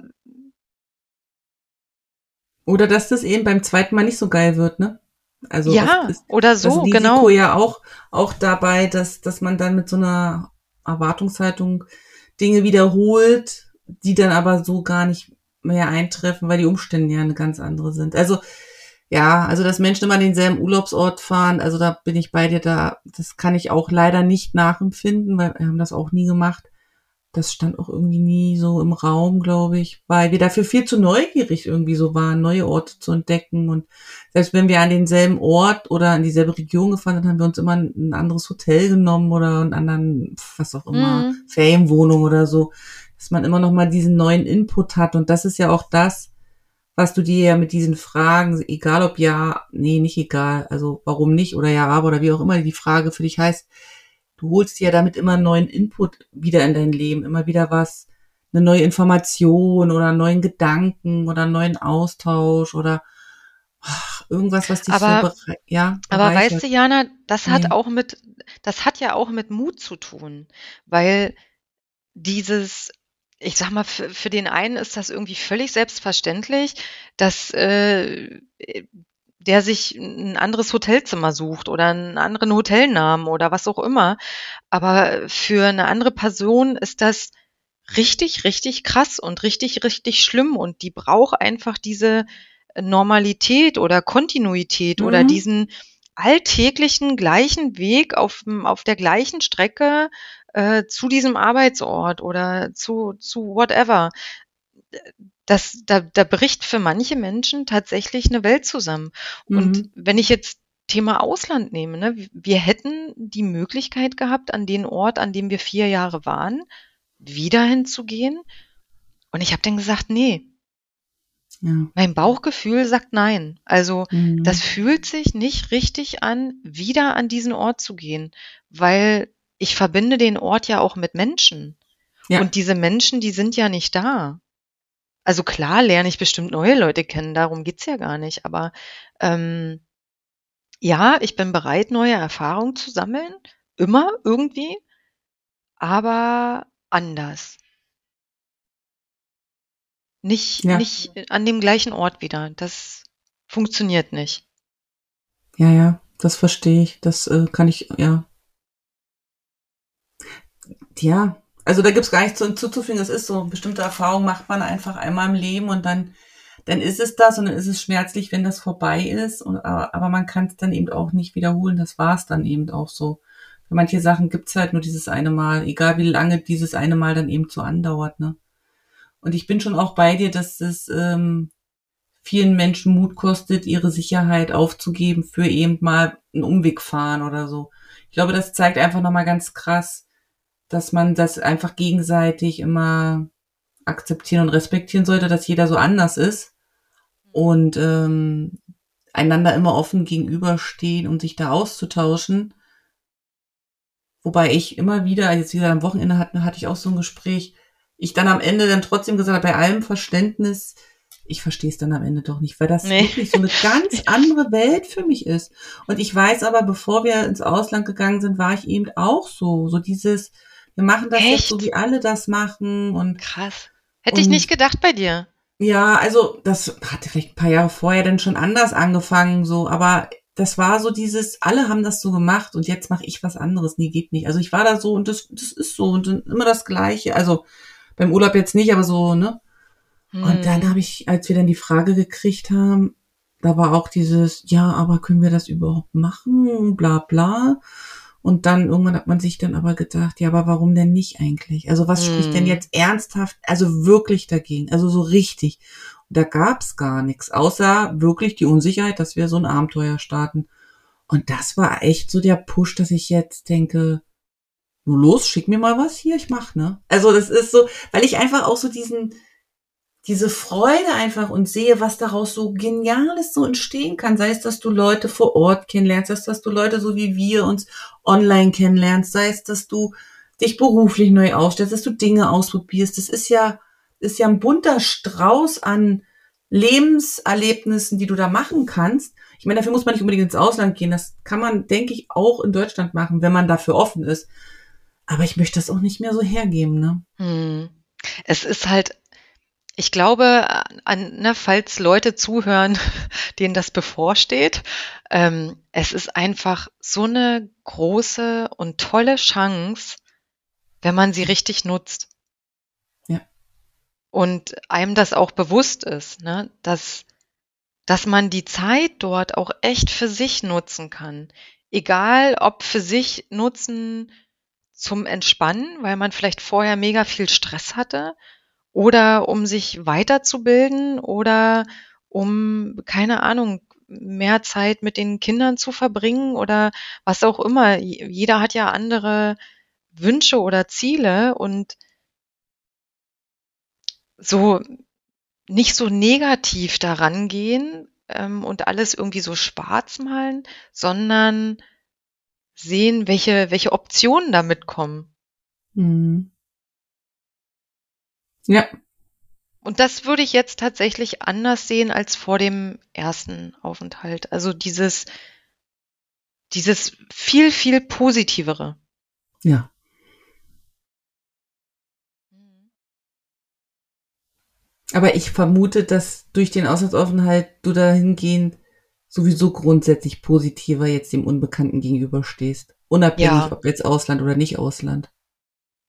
oder dass das eben beim zweiten Mal nicht so geil wird, ne? Also ja, ist oder das so, Risiko genau. ja auch, auch dabei, dass, dass man dann mit so einer Erwartungshaltung Dinge wiederholt, die dann aber so gar nicht mehr eintreffen, weil die Umstände ja eine ganz andere sind. Also ja, also dass Menschen immer an denselben Urlaubsort fahren, also da bin ich bei dir, da das kann ich auch leider nicht nachempfinden, weil wir haben das auch nie gemacht. Das stand auch irgendwie nie so im Raum, glaube ich, weil wir dafür viel zu neugierig irgendwie so waren, neue Orte zu entdecken. Und selbst wenn wir an denselben Ort oder in dieselbe Region gefahren sind, haben wir uns immer ein, anderes Hotel genommen oder einen anderen, was auch immer, Mhm. Ferienwohnung oder so, dass man immer noch mal diesen neuen Input hat. Und das ist ja auch das, was du dir ja mit diesen Fragen, egal ob ja, nee, nicht egal, also warum nicht oder ja, aber oder wie auch immer die Frage für dich heißt, du holst dir ja damit immer einen neuen Input wieder in dein Leben, immer wieder was, eine neue Information oder einen neuen Gedanken oder einen neuen Austausch oder ach, irgendwas, was dich so Aber, berei ja, aber weißt bereichert. du, Jana, das hat Ja. auch mit, das hat ja auch mit Mut zu tun, weil dieses, ich sag mal, für, für den einen ist das irgendwie völlig selbstverständlich, dass äh, der sich ein anderes Hotelzimmer sucht oder einen anderen Hotelnamen oder was auch immer. Aber für eine andere Person ist das richtig, richtig krass und richtig, richtig schlimm und die braucht einfach diese Normalität oder Kontinuität oder Mhm. diesen alltäglichen gleichen Weg auf, auf der gleichen Strecke äh, zu diesem Arbeitsort oder zu, zu whatever. Das, da, da bricht für manche Menschen tatsächlich eine Welt zusammen. Und Mhm. wenn ich jetzt Thema Ausland nehme, ne, wir hätten die Möglichkeit gehabt, an den Ort, an dem wir vier Jahre waren, wieder hinzugehen. Und ich habe dann gesagt, nee, Ja. mein Bauchgefühl sagt nein. Also das Mhm. fühlt sich nicht richtig an, wieder an diesen Ort zu gehen, weil ich verbinde den Ort ja auch mit Menschen. Ja. Und diese Menschen, die sind ja nicht da. Also klar lerne ich bestimmt neue Leute kennen, darum geht's ja gar nicht. Aber ähm, ja, ich bin bereit, neue Erfahrungen zu sammeln. Immer irgendwie, aber anders. Nicht, Ja. nicht an dem gleichen Ort wieder. Das funktioniert nicht. Ja, ja, das verstehe ich. Das äh, kann ich, ja. Ja, also da gibt's gar nichts zu- hinzuzufügen. Es ist so, bestimmte Erfahrungen macht man einfach einmal im Leben und dann, dann ist es das und dann ist es schmerzlich, wenn das vorbei ist. Und, aber, aber man kann es dann eben auch nicht wiederholen. Das war's dann eben auch so. Für manche Sachen gibt's halt nur dieses eine Mal, egal wie lange dieses eine Mal dann eben so andauert, ne? Und ich bin schon auch bei dir, dass es ähm, vielen Menschen Mut kostet, ihre Sicherheit aufzugeben für eben mal einen Umweg fahren oder so. Ich glaube, das zeigt einfach nochmal ganz krass, dass man das einfach gegenseitig immer akzeptieren und respektieren sollte, dass jeder so anders ist und ähm, einander immer offen gegenüberstehen, um sich da auszutauschen. Wobei ich immer wieder, jetzt wieder am Wochenende hatte, hatte ich auch so ein Gespräch, ich dann am Ende dann trotzdem gesagt habe, bei allem Verständnis, ich verstehe es dann am Ende doch nicht, weil das nee. wirklich so eine ganz andere Welt für mich ist. Und ich weiß aber, bevor wir ins Ausland gegangen sind, war ich eben auch so, so dieses, wir machen das Echt? jetzt so, wie alle das machen und. Krass. Hätte und, ich nicht gedacht bei dir. Ja, also das hatte vielleicht ein paar Jahre vorher dann schon anders angefangen, so, aber das war so dieses, alle haben das so gemacht und jetzt mache ich was anderes. Nee, geht nicht. Also ich war da so und das, das ist so und immer das Gleiche. Also beim Urlaub jetzt nicht, aber so, ne? Hm. Und dann habe ich, als wir dann die Frage gekriegt haben, da war auch dieses, ja, aber können wir das überhaupt machen? Bla bla. Und dann irgendwann hat man sich dann aber gedacht, ja, aber warum denn nicht eigentlich? Also was hm. spricht denn hm. jetzt ernsthaft, also wirklich dagegen, also so richtig? Und da gab's gar nichts, außer wirklich die Unsicherheit, dass wir so ein Abenteuer starten. Und das war echt so der Push, dass ich jetzt denke, nur los, schick mir mal was hier, ich mach, ne? Also das ist so, weil ich einfach auch so diesen, diese Freude einfach und sehe, was daraus so Geniales so entstehen kann. Sei es, dass du Leute vor Ort kennenlernst, sei es, dass du Leute so wie wir uns online kennenlernst, sei es, dass du dich beruflich neu aufstellst, dass du Dinge ausprobierst. Das ist ja, ist ja ein bunter Strauß an Lebenserlebnissen, die du da machen kannst. Ich meine, dafür muss man nicht unbedingt ins Ausland gehen. Das kann man, denke ich, auch in Deutschland machen, wenn man dafür offen ist. Aber ich möchte das auch nicht mehr so hergeben, ne? Hm. Es ist halt ich glaube, an, ne, falls Leute zuhören, denen das bevorsteht, ähm, es ist einfach so eine große und tolle Chance, wenn man sie richtig nutzt. Ja. Und einem das auch bewusst ist, ne, dass, dass man die Zeit dort auch echt für sich nutzen kann. Egal, ob für sich nutzen zum Entspannen, weil man vielleicht vorher mega viel Stress hatte, oder um sich weiterzubilden oder um, keine Ahnung, mehr Zeit mit den Kindern zu verbringen oder was auch immer. Jeder hat ja andere Wünsche oder Ziele und so nicht so negativ daran gehen ähm, und alles irgendwie so schwarz malen, sondern sehen, welche, welche Optionen damit kommen. Mhm. Ja. Und das würde ich jetzt tatsächlich anders sehen als vor dem ersten Aufenthalt. Also dieses, dieses viel, viel positivere. Ja. Aber ich vermute, dass durch den Auslandsaufenthalt du dahingehend sowieso grundsätzlich positiver jetzt dem Unbekannten gegenüberstehst. Unabhängig, ja. ob jetzt Ausland oder nicht Ausland.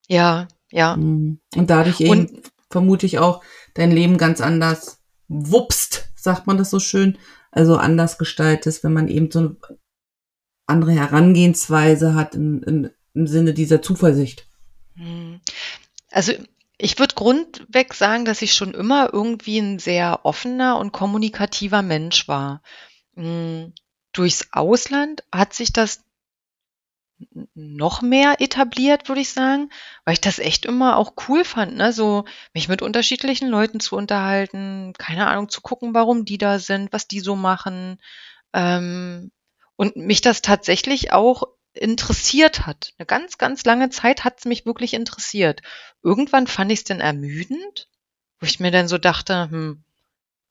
Ja, ja. Mhm. Und dadurch eben Und, vermute ich auch dein Leben ganz anders wupst, sagt man das so schön, also anders gestaltest, wenn man eben so eine andere Herangehensweise hat im, im, im Sinne dieser Zuversicht. Mhm. Also ich würde grundweg sagen, dass ich schon immer irgendwie ein sehr offener und kommunikativer Mensch war. Mhm. Durchs Ausland hat sich das noch mehr etabliert, würde ich sagen, weil ich das echt immer auch cool fand, ne? So mich mit unterschiedlichen Leuten zu unterhalten, keine Ahnung, zu gucken, warum die da sind, was die so machen. Ähm, und mich das tatsächlich auch interessiert hat. Eine ganz, ganz lange Zeit hat es mich wirklich interessiert. Irgendwann fand ich es dann ermüdend, wo ich mir dann so dachte, hm,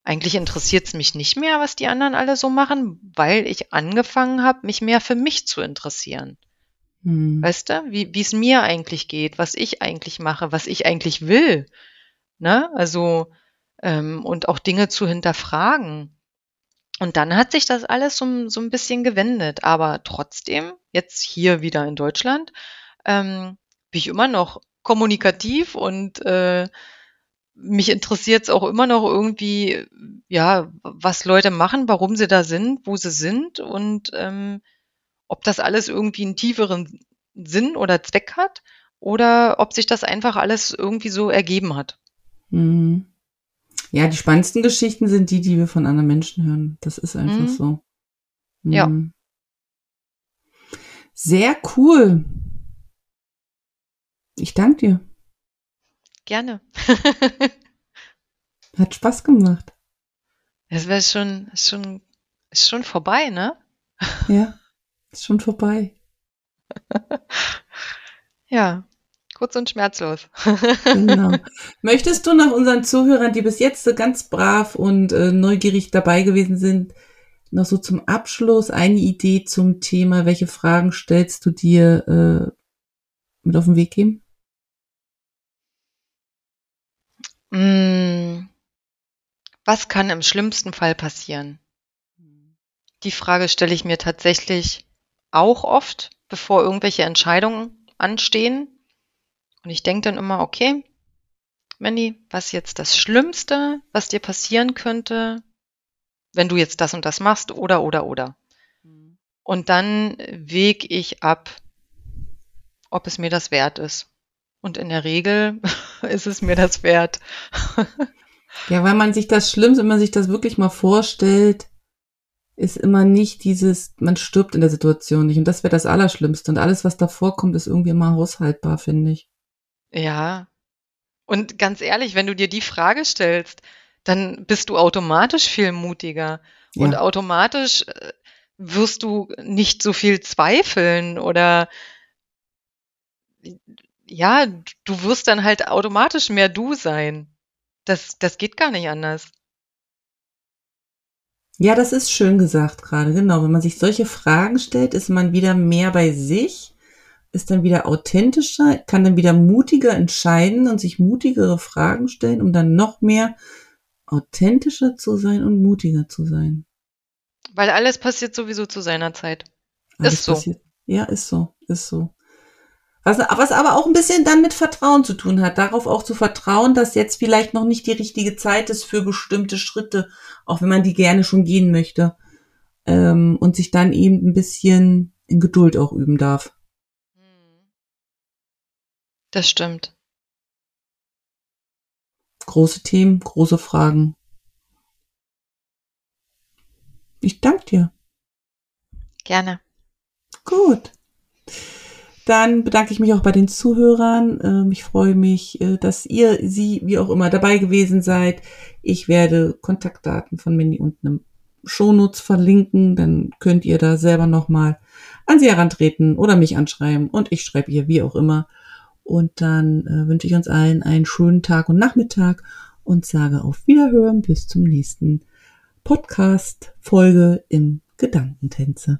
eigentlich interessiert es mich nicht mehr, was die anderen alle so machen, weil ich angefangen habe, mich mehr für mich zu interessieren. Hm. Weißt du, wie es mir eigentlich geht, was ich eigentlich mache, was ich eigentlich will. Ne? Also, ähm, und auch Dinge zu hinterfragen. Und dann hat sich das alles so, so ein bisschen gewendet. Aber trotzdem, jetzt hier wieder in Deutschland, ähm, bin ich immer noch kommunikativ und äh, mich interessiert es auch immer noch irgendwie, ja, was Leute machen, warum sie da sind, wo sie sind und ähm, ob das alles irgendwie einen tieferen Sinn oder Zweck hat oder ob sich das einfach alles irgendwie so ergeben hat. Mhm. Ja, die spannendsten Geschichten sind die, die wir von anderen Menschen hören. Das ist einfach mhm. so. Mhm. Ja. Sehr cool. Ich danke dir. Gerne. Hat Spaß gemacht. Es wäre schon, schon, ist schon vorbei, ne? Ja. Ist schon vorbei. Ja, kurz und schmerzlos. genau. Möchtest du noch unseren Zuhörern, die bis jetzt so ganz brav und äh, neugierig dabei gewesen sind, noch so zum Abschluss eine Idee zum Thema, welche Fragen stellst du dir äh, mit auf den Weg geben? Mm, was kann im schlimmsten Fall passieren? Die Frage stelle ich mir tatsächlich auch oft, bevor irgendwelche Entscheidungen anstehen. Und ich denke dann immer, okay, Mandy, was jetzt das Schlimmste, was dir passieren könnte, wenn du jetzt das und das machst, oder, oder, oder. Mhm. Und dann wege ich ab, ob es mir das wert ist. Und in der Regel ist es mir das wert. ja, weil man sich das Schlimmste, wenn man sich das wirklich mal vorstellt, ist immer nicht dieses, man stirbt in der Situation nicht. Und das wäre das Allerschlimmste. Und alles, was davor kommt, ist irgendwie immer haushaltbar, finde ich. Ja. Und ganz ehrlich, wenn du dir die Frage stellst, dann bist du automatisch viel mutiger. Ja. Und automatisch äh, wirst du nicht so viel zweifeln oder ja, du wirst dann halt automatisch mehr du sein. Das, das geht gar nicht anders. Ja, das ist schön gesagt gerade, genau. Wenn man sich solche Fragen stellt, ist man wieder mehr bei sich, ist dann wieder authentischer, kann dann wieder mutiger entscheiden und sich mutigere Fragen stellen, um dann noch mehr authentischer zu sein und mutiger zu sein. Weil alles passiert sowieso zu seiner Zeit. Alles ist so. Passiert. Ja, ist so, ist so. Was, was aber auch ein bisschen dann mit Vertrauen zu tun hat, darauf auch zu vertrauen, dass jetzt vielleicht noch nicht die richtige Zeit ist für bestimmte Schritte, auch wenn man die gerne schon gehen möchte. Ähm, und sich dann eben ein bisschen in Geduld auch üben darf. Das stimmt. Große Themen, große Fragen. Ich danke dir. Gerne. Gut. Dann bedanke ich mich auch bei den Zuhörern. Ähm, ich freue mich, äh, dass ihr, sie, wie auch immer, dabei gewesen seid. Ich werde Kontaktdaten von Mandy unten im Shownotes verlinken. Dann könnt ihr da selber nochmal an sie herantreten oder mich anschreiben und ich schreibe ihr, wie auch immer. Und dann äh, wünsche ich uns allen einen schönen Tag und Nachmittag und sage auf Wiederhören bis zum nächsten Podcast-Folge im Gedankentänze.